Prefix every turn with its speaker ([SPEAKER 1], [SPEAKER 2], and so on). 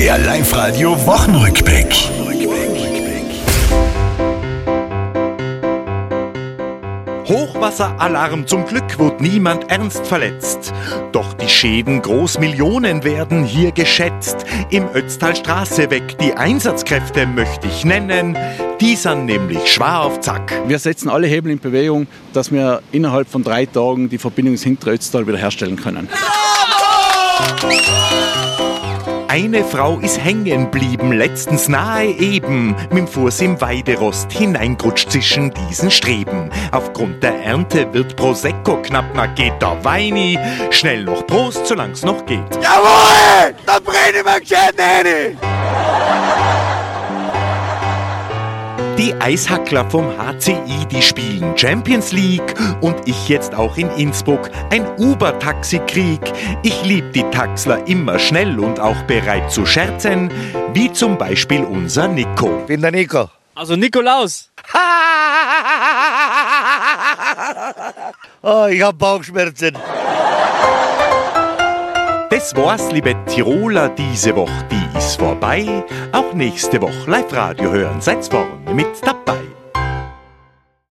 [SPEAKER 1] Der Live-Radio Wochenrückblick.
[SPEAKER 2] Hochwasseralarm, zum Glück wird niemand ernst verletzt. Doch die Schäden Großmillionen werden hier geschätzt. Im Ötztalstraße weg, die Einsatzkräfte möchte ich nennen. Die sind nämlich schwer auf Zack.
[SPEAKER 3] Wir setzen alle Hebel in Bewegung, dass wir innerhalb von drei Tagen die Verbindung ins hintere Ötztal wiederherstellen können.
[SPEAKER 2] Eine Frau ist hängen blieben, letztens nahe eben, mit dem Fuß im Weiderost hineingrutscht zwischen diesen Streben. Aufgrund der Ernte wird Prosecco knapp, na geht der Weini. Schnell noch Prost, solang's noch geht.
[SPEAKER 4] Jawohl! Da brennen wir gescheit
[SPEAKER 2] Die Eishackler vom HCI, die spielen Champions League und ich jetzt auch in Innsbruck ein Uber-Taxi-Krieg. Ich lieb die Taxler immer schnell und auch bereit zu scherzen, wie zum Beispiel unser Nico.
[SPEAKER 4] Bin der Nico.
[SPEAKER 5] Also Nikolaus.
[SPEAKER 4] Oh, ich hab Bauchschmerzen.
[SPEAKER 2] Das war's, liebe Tiroler, diese Woche, die ist vorbei. Auch nächste Woche Live-Radio hören, seid's vorne mit dabei.